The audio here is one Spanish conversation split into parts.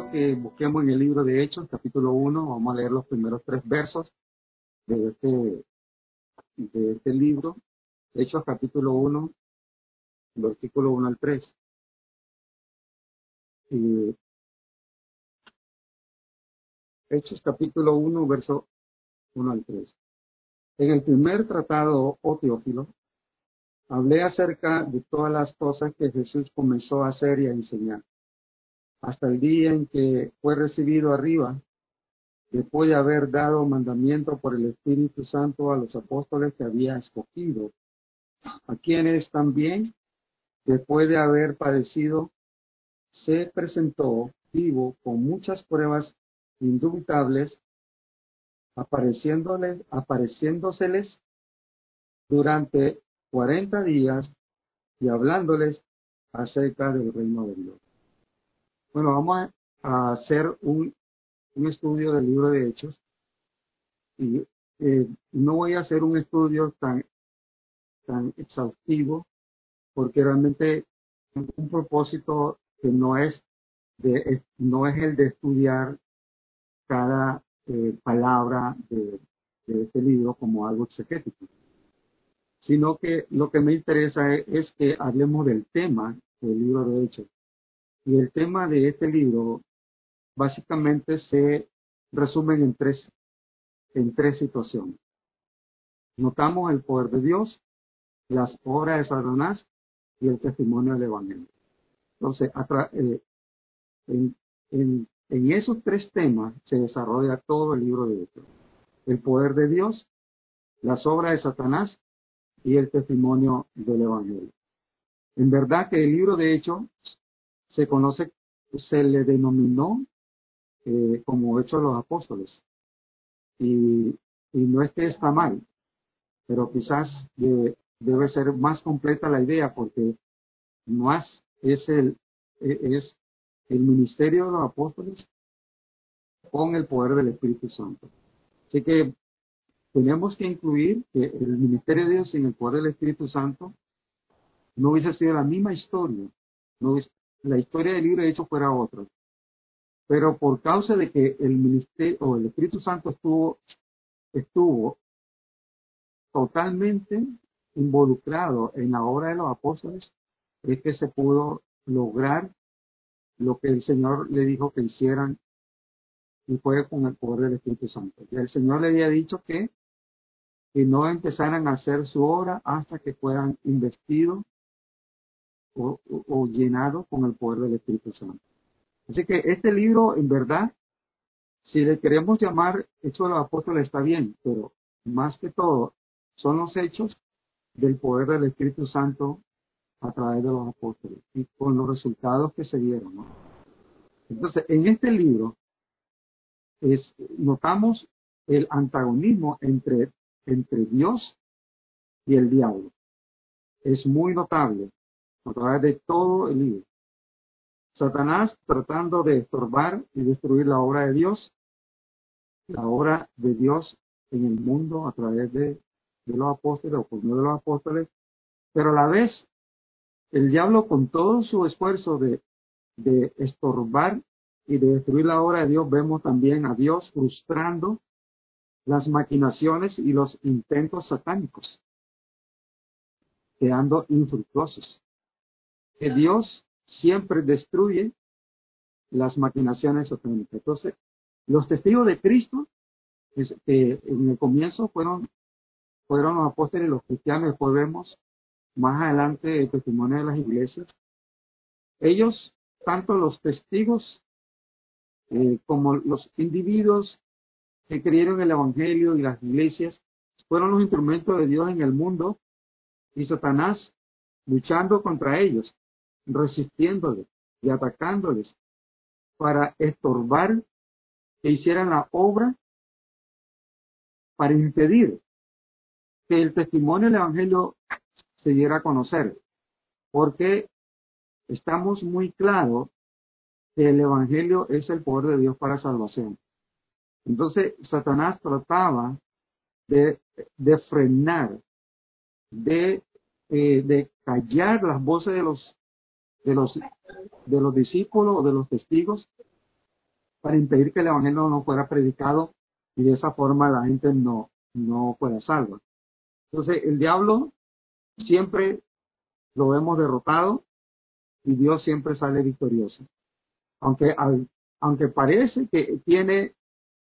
que busquemos en el libro de Hechos, capítulo 1, vamos a leer los primeros tres versos de este, de este libro. Hechos, capítulo 1, versículo 1 al 3. Y Hechos, capítulo 1, verso 1 al 3. En el primer tratado, oh Teófilo, hablé acerca de todas las cosas que Jesús comenzó a hacer y a enseñar hasta el día en que fue recibido arriba, después de haber dado mandamiento por el Espíritu Santo a los apóstoles que había escogido, a quienes también, después de haber padecido, se presentó vivo con muchas pruebas indubitables, apareciéndoles, apareciéndoseles durante cuarenta días y hablándoles acerca del reino de Dios. Bueno, vamos a hacer un, estudio del libro de Hechos. Y eh, no voy a hacer un estudio tan, tan exhaustivo porque realmente un propósito que no es, de, no es el de estudiar cada eh, palabra de, este libro como algo exegético, sino que lo que me interesa es que hablemos del tema del libro de Hechos y el tema de este libro básicamente se resume en tres, en tres situaciones. Notamos el poder de Dios, las obras de Satanás y el testimonio del Evangelio. Entonces, eh, en, esos tres temas se desarrolla todo el libro de Hechos. El poder de Dios, las obras de Satanás y el testimonio del Evangelio. En verdad que el libro de Hechos se conoce, se le denominó eh, como hecho de los apóstoles. Y, y, no es que está mal, pero quizás debe ser más completa la idea porque más es el, e, es el ministerio de los apóstoles con el poder del Espíritu Santo. Así que tenemos que incluir que el ministerio de Dios sin el poder del Espíritu Santo no hubiese sido la misma historia, no la historia del libro de Hechos fuera otra. Pero por causa de que el ministerio o el Espíritu Santo estuvo, estuvo totalmente involucrado en la obra de los apóstoles, es que se pudo lograr lo que el Señor le dijo que hicieran y fue con el poder del Espíritu Santo. Y el Señor le había dicho que, que no empezaran a hacer su obra hasta que fueran investidos o, llenado con el poder del Espíritu Santo. Así que este libro, en verdad, si le queremos llamar Hechos de los Apóstoles, está bien, pero más que todo, son los hechos del poder del Espíritu Santo a través de los apóstoles y con los resultados que se dieron. Entonces, en este libro es, notamos el antagonismo entre, entre Dios y el diablo. Es muy notable a través de todo el libro. Satanás tratando de estorbar y destruir la obra de Dios, la obra de Dios en el mundo a través de, los apóstoles o por medio de los apóstoles, pero a la vez el diablo con todo su esfuerzo de, de estorbar y de destruir la obra de Dios, vemos también a Dios frustrando las maquinaciones y los intentos satánicos, quedando infructuosos que Dios siempre destruye las maquinaciones satánicas. Entonces, los testigos de Cristo, que en el comienzo fueron, fueron los apóstoles los cristianos, después vemos más adelante el testimonio de las iglesias. Ellos, tanto los testigos eh, como los individuos que creyeron el Evangelio y las iglesias, fueron los instrumentos de Dios en el mundo y Satanás luchando contra ellos resistiéndoles y atacándoles para estorbar que hicieran la obra para impedir que el testimonio del Evangelio se diera a conocer. Porque estamos muy claros que el Evangelio es el poder de Dios para salvación. Entonces, Satanás trataba de, de frenar, de, eh, de callar las voces de los de los, de los discípulos o de los testigos para impedir que el Evangelio no fuera predicado y de esa forma la gente no, no fuera salva. Entonces, el diablo siempre lo vemos derrotado y Dios siempre sale victorioso. Aunque, aunque parece que tiene,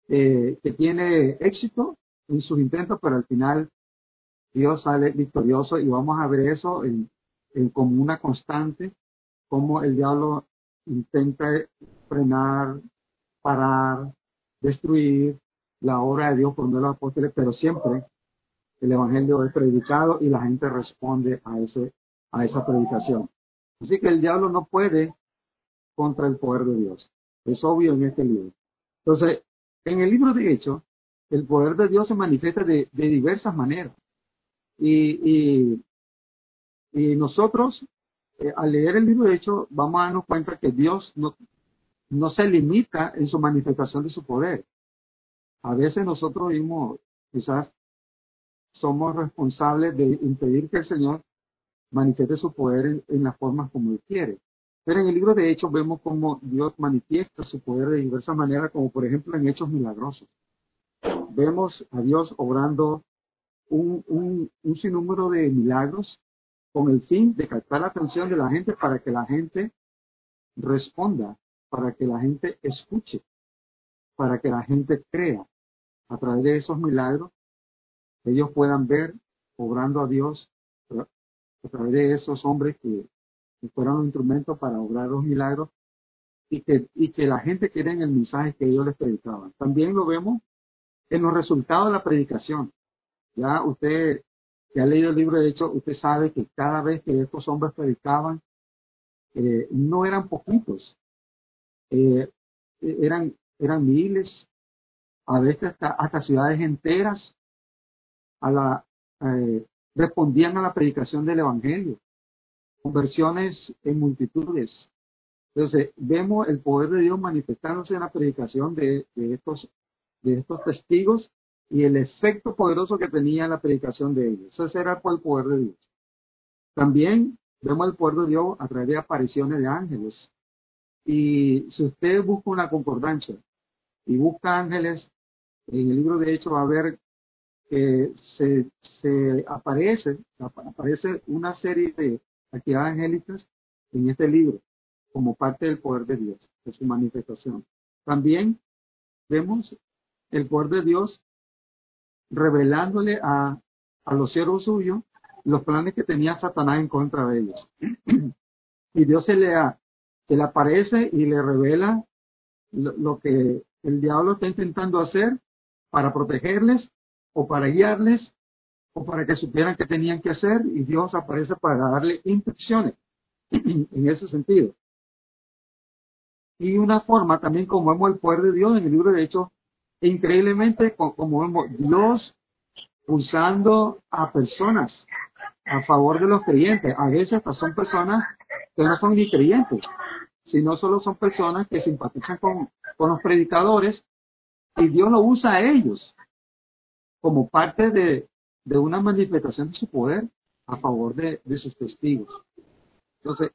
eh, que tiene éxito en sus intentos, pero al final Dios sale victorioso y vamos a ver eso en, como una constante, como el diablo intenta frenar, parar, destruir la obra de Dios por medio de los apóstoles, pero siempre el evangelio es predicado y la gente responde a ese a esa predicación. Así que el diablo no puede contra el poder de Dios. Es obvio en este libro. Entonces, en el libro de Hechos, el poder de Dios se manifiesta de, diversas maneras. Y, y, nosotros, eh, al leer el libro de Hechos, vamos a darnos cuenta que Dios no, no se limita en su manifestación de su poder. A veces nosotros mismos quizás somos responsables de impedir que el Señor manifieste su poder en, las formas como Él quiere. Pero en el libro de Hechos vemos cómo Dios manifiesta su poder de diversas maneras, como por ejemplo en Hechos milagrosos. Vemos a Dios obrando un, un, un sinnúmero de milagros con el fin de captar la atención de la gente para que la gente responda, para que la gente escuche, para que la gente crea. A través de esos milagros, ellos puedan ver obrando a Dios a través de esos hombres que, fueron un instrumento para obrar los milagros y que, y que la gente quiere en el mensaje que ellos les predicaban. También lo vemos en los resultados de la predicación. Ya usted que ha leído el libro de Hechos, usted sabe que cada vez que estos hombres predicaban, eh, no eran poquitos, eh, eran, eran miles, a veces hasta, hasta ciudades enteras, a la, eh, respondían a la predicación del Evangelio. Conversiones en multitudes. Entonces, vemos el poder de Dios manifestándose en la predicación de, estos, de estos testigos y el efecto poderoso que tenía la predicación de ellos. Ese era el poder de Dios. También vemos el poder de Dios a través de apariciones de ángeles. Y si usted busca una concordancia y busca ángeles, en el libro de Hechos va a ver que se, se aparece, aparece una serie de actividades angélicas en este libro como parte del poder de Dios, de su manifestación. También vemos el poder de Dios revelándole a, a los siervos suyos los planes que tenía Satanás en contra de ellos. y Dios se le, se le aparece y le revela lo que el diablo está intentando hacer para protegerles o para guiarles o para que supieran qué tenían que hacer y Dios aparece para darle instrucciones en ese sentido. Y una forma también como vemos el poder de Dios en el libro de Hechos, increíblemente como vemos Dios usando a personas a favor de los creyentes. A veces hasta son personas que no son ni creyentes, sino solo son personas que simpatizan con, con los predicadores y Dios lo usa a ellos como parte de, una manifestación de su poder a favor de, sus testigos. Entonces,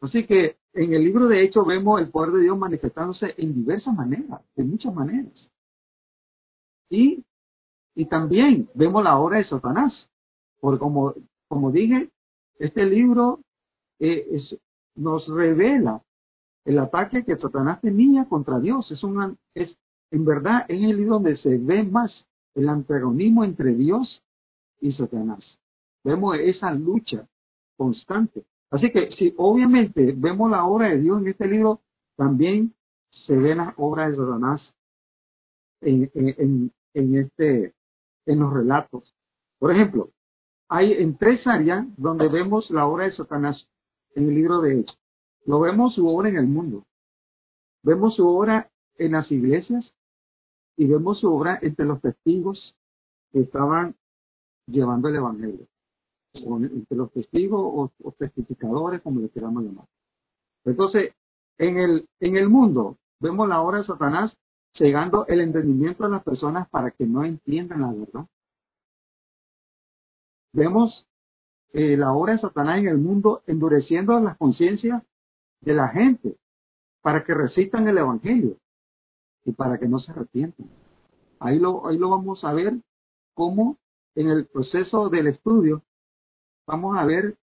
así que en el libro de Hechos vemos el poder de Dios manifestándose en diversas maneras, de muchas maneras. Y, y también vemos la obra de Satanás, porque como, como dije, este libro eh, nos revela el ataque que Satanás tenía contra Dios. Es, una, es en verdad es el libro donde se ve más el antagonismo entre Dios y Satanás. Vemos esa lucha constante. Así que si obviamente vemos la obra de Dios en este libro, también se ven las obras de Satanás en, en, este, en los relatos. Por ejemplo, hay en tres áreas donde vemos la obra de Satanás en el libro de Hechos. Lo vemos su obra en el mundo. Vemos su obra en las iglesias y vemos su obra entre los testigos que estaban llevando el Evangelio, entre los testigos o, testificadores, como le queramos llamar. Entonces, en el, en el mundo vemos la obra de Satanás llegando el entendimiento de las personas para que no entiendan la verdad. Vemos eh, la obra de Satanás en el mundo endureciendo las conciencias de la gente para que recitan el Evangelio y para que no se arrepientan. Ahí lo, ahí lo vamos a ver cómo en el proceso del estudio vamos a ver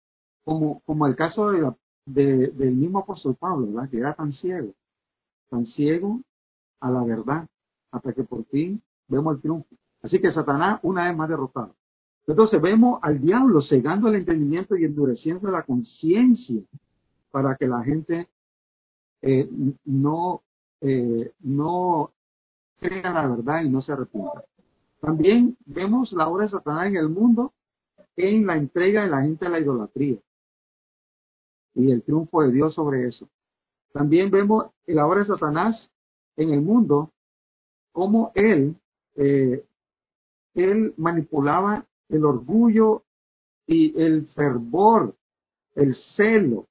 como, como el caso de del mismo apóstol Pablo, ¿verdad? Que era tan ciego, tan ciego a la verdad, hasta que por fin vemos el triunfo. Así que Satanás una vez más derrotado. Entonces vemos al diablo cegando el entendimiento y endureciendo la conciencia para que la gente eh, no, eh, no crea la verdad y no se arrepienta. También vemos la obra de Satanás en el mundo en la entrega de la gente a la idolatría y el triunfo de Dios sobre eso. También vemos la obra de Satanás en el mundo, cómo él, eh, él manipulaba el orgullo y el fervor, el celo,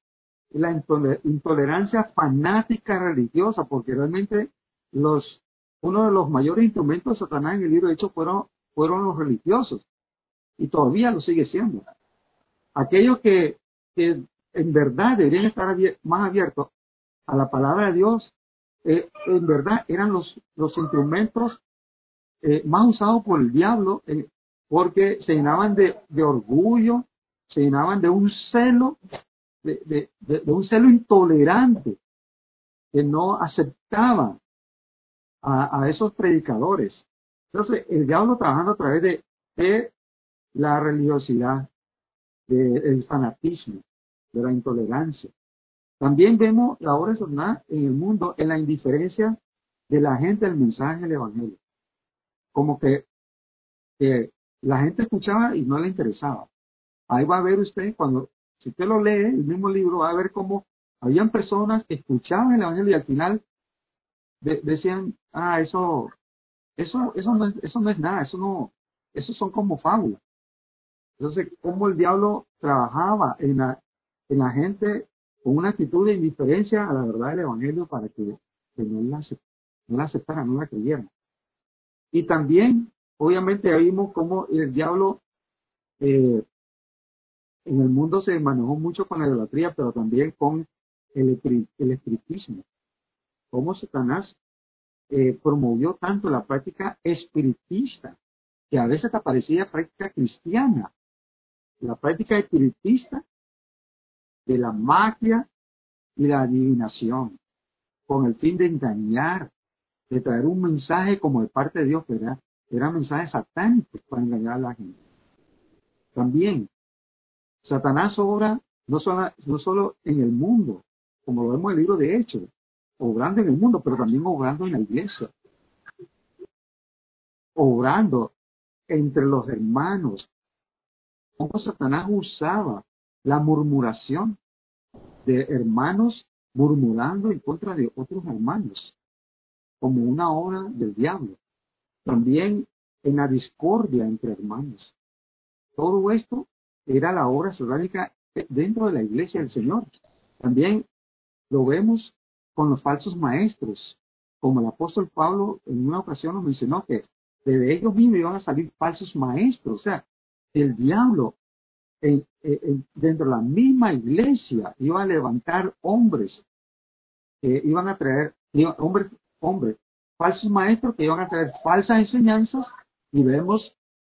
la intolerancia fanática religiosa, porque realmente los, uno de los mayores instrumentos de Satanás en el libro de Hechos fueron, fueron los religiosos, y todavía lo sigue siendo. Aquellos que, que en verdad deberían estar más abiertos a la palabra de Dios, eh, en verdad eran los, los instrumentos eh, más usados por el diablo, eh, porque se llenaban de, orgullo, se llenaban de un celo, de, un celo intolerante, que no aceptaba a, a, esos predicadores. Entonces, el diablo trabajando a través de, de la religiosidad, del fanatismo, de la intolerancia. También vemos la obra de Satanás en el mundo en la indiferencia de la gente al mensaje del Evangelio. Como que, que la gente escuchaba y no le interesaba. Ahí va a ver usted, cuando, si usted lo lee, el mismo libro, va a ver cómo habían personas que escuchaban el Evangelio y al final decían, ah, eso, eso, eso no, es, eso no es nada, eso no, eso son como fábulas. Entonces, cómo el diablo trabajaba en la, en la gente con una actitud de indiferencia a la verdad del Evangelio para que, no, la, no la aceptaran, no la creyeran. Y también, obviamente, vimos cómo el diablo eh, en el mundo se manejó mucho con la idolatría, pero también con el, el espiritismo. Cómo Satanás eh, promovió tanto la práctica espiritista, que a veces parecía práctica cristiana. La práctica espiritista de la magia y la adivinación, con el fin de engañar, de traer un mensaje como de parte de Dios, ¿verdad? Era mensaje satánico para engañar a la gente. También, Satanás obra no solo, no solo en el mundo, como lo vemos en el libro de Hechos, obrando en el mundo, pero también obrando en la iglesia. Obrando entre los hermanos. Como Satanás usaba la murmuración de hermanos murmurando en contra de otros hermanos, como una obra del diablo. También en la discordia entre hermanos. Todo esto era la obra satánica dentro de la iglesia del Señor. También lo vemos con los falsos maestros, como el apóstol Pablo en una ocasión nos mencionó que de ellos mismos iban a salir falsos maestros. O sea, el diablo dentro de la misma iglesia iba a levantar hombres que iban a traer, hombres, hombres, falsos maestros que iban a traer falsas enseñanzas y vemos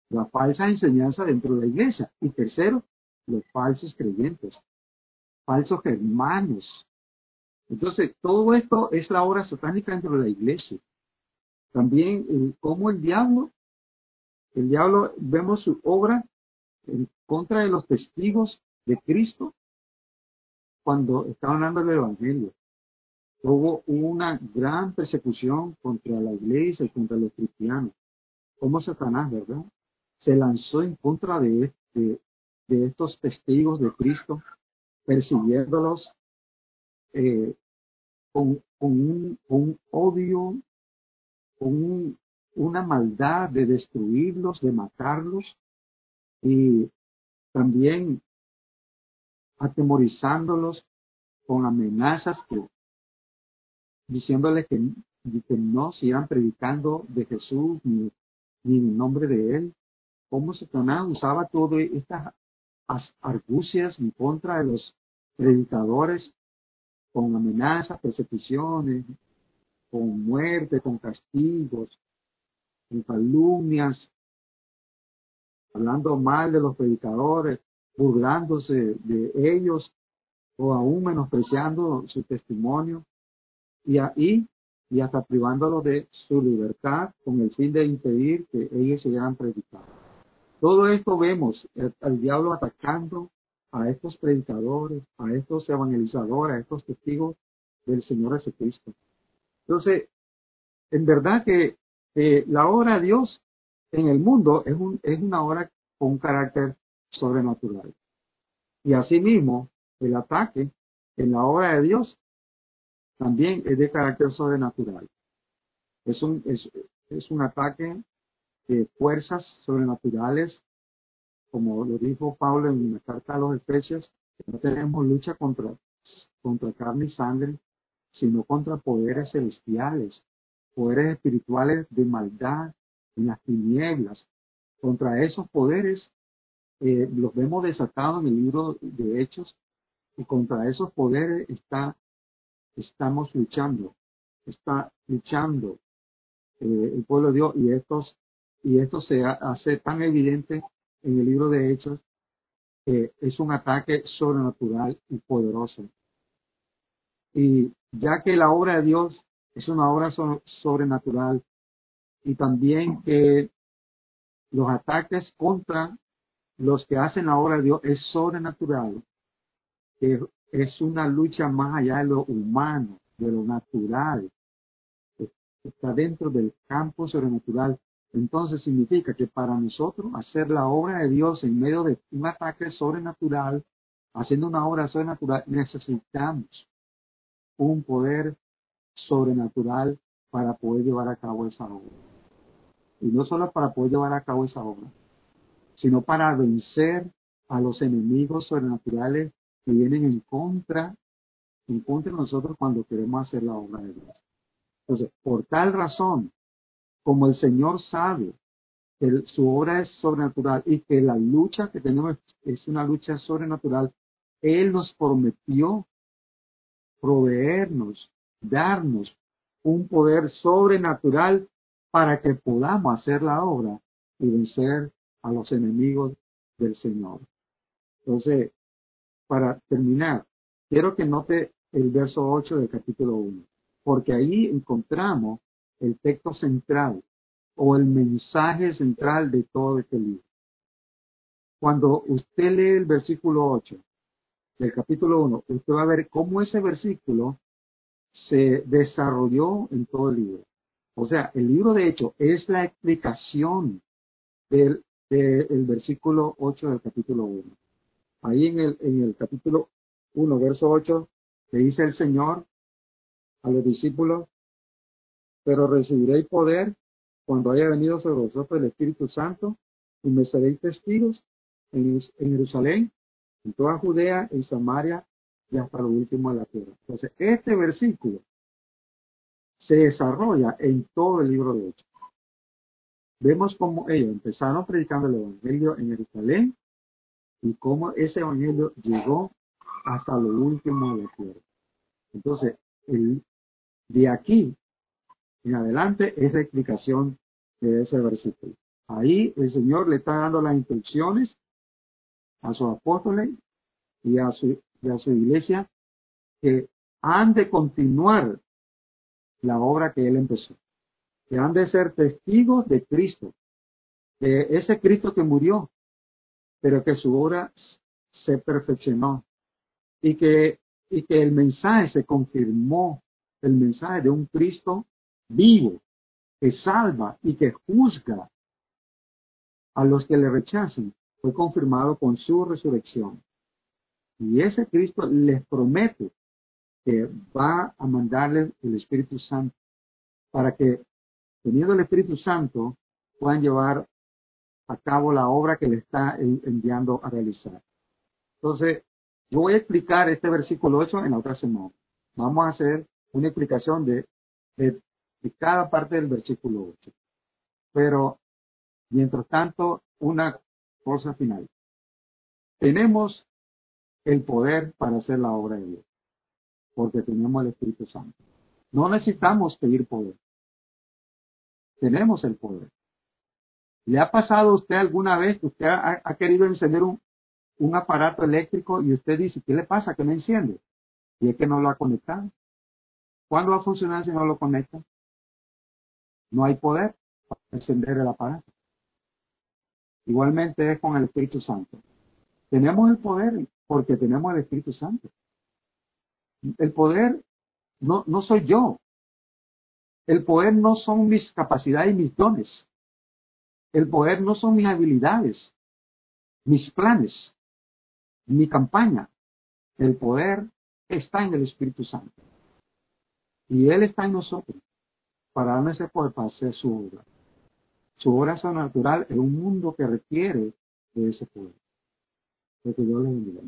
la falsa enseñanza dentro de la iglesia. Y tercero, los falsos creyentes, falsos hermanos. Entonces, todo esto es la obra satánica dentro de la iglesia. También, eh, como el diablo, el diablo, vemos su obra en contra de los testigos de Cristo cuando estaban dando el Evangelio. Hubo una gran persecución contra la iglesia y contra los cristianos. Como Satanás, ¿verdad? Se lanzó en contra de, de, estos testigos de Cristo, persiguiéndolos eh, con, un, un, odio, con una maldad de destruirlos, de matarlos, y también atemorizándolos con amenazas que, diciéndoles que, que no sigan predicando de Jesús ni, ni en nombre de Él. Cómo Satanás usaba todas estas argucias en contra de los predicadores con amenazas, persecuciones, con muerte, con castigos, con calumnias, hablando mal de los predicadores, burlándose de ellos o aún menospreciando su testimonio y ahí y hasta privándolos de su libertad con el fin de impedir que ellos sean predicados. Todo esto vemos al diablo atacando a estos predicadores, a estos evangelizadores, a estos testigos del Señor Jesucristo. Entonces, en verdad que la obra de Dios en el mundo es, un, es una obra con un carácter sobrenatural. Y asimismo, el ataque en la obra de Dios también es de carácter sobrenatural. Es un, es, es un ataque de fuerzas sobrenaturales, como lo dijo Pablo en la carta a los Efesios, no tenemos lucha contra, contra carne y sangre, sino contra poderes celestiales, poderes espirituales de maldad en las tinieblas. Contra esos poderes eh, los vemos desatados en el libro de Hechos y contra esos poderes está estamos luchando, está luchando eh, el pueblo de Dios y estos y esto se hace tan evidente en el libro de Hechos que es un ataque sobrenatural y poderoso. Y ya que la obra de Dios es una obra sobrenatural y también que los ataques contra los que hacen la obra de Dios es sobrenatural, que es una lucha más allá de lo humano, de lo natural. Está dentro del campo sobrenatural. Entonces significa que para nosotros hacer la obra de Dios en medio de un ataque sobrenatural, haciendo una obra sobrenatural, necesitamos un poder sobrenatural para poder llevar a cabo esa obra. Y no solo para poder llevar a cabo esa obra, sino para vencer a los enemigos sobrenaturales que vienen en contra, en contra de nosotros cuando queremos hacer la obra de Dios. Entonces, por tal razón, como el Señor sabe que su obra es sobrenatural y que la lucha que tenemos es una lucha sobrenatural, Él nos prometió proveernos, darnos un poder sobrenatural para que podamos hacer la obra y vencer a los enemigos del Señor. Entonces, para terminar, quiero que note el verso 8 del capítulo 1, porque ahí encontramos el texto central o el mensaje central de todo este libro. Cuando usted lee el versículo 8 del capítulo 1, usted va a ver cómo ese versículo se desarrolló en todo el libro. O sea, el libro de hecho es la explicación del, versículo 8 del capítulo 1. Ahí en el, en el capítulo 1, verso 8, le dice el Señor a los discípulos, pero recibiréis poder cuando haya venido sobre vosotros el Espíritu Santo y me seréis testigos en, en Jerusalén, en toda Judea, en Samaria y hasta lo último de la tierra. Entonces, este versículo se desarrolla en todo el libro de Hechos. Vemos cómo ellos empezaron predicando el Evangelio en Jerusalén, y cómo ese evangelio llegó hasta lo último de la tierra. Entonces, de aquí en adelante es la explicación de ese versículo. Ahí el Señor le está dando las instrucciones a sus apóstoles y a su iglesia que han de continuar la obra que Él empezó, que han de ser testigos de Cristo, de ese Cristo que murió, pero que su obra se perfeccionó y que, y que el mensaje se confirmó, el mensaje de un Cristo vivo, que salva y que juzga a los que le rechazan, fue confirmado con su resurrección. Y ese Cristo les promete que va a mandarles el Espíritu Santo para que, teniendo el Espíritu Santo, puedan llevar a cabo la obra que le está enviando a realizar. Entonces, yo voy a explicar este versículo 8 en la otra semana. Vamos a hacer una explicación de, de, cada parte del versículo 8. Pero, mientras tanto, una cosa final. Tenemos el poder para hacer la obra de Dios, porque tenemos el Espíritu Santo. No necesitamos pedir poder. Tenemos el poder. ¿Le ha pasado a usted alguna vez que usted ha, querido encender un, un aparato eléctrico y usted dice, ¿qué le pasa? que no enciende? Y es que no lo ha conectado. ¿Cuándo va a funcionar si no lo conecta? No hay poder para encender el aparato. Igualmente es con el Espíritu Santo. Tenemos el poder porque tenemos el Espíritu Santo. El poder no, no soy yo. El poder no son mis capacidades y mis dones. El poder no son mis habilidades, mis planes, mi campaña. El poder está en el Espíritu Santo. Y Él está en nosotros para darme ese poder para hacer su obra. Su obra sobrenatural en un mundo que requiere de ese poder. Que Dios le bendiga.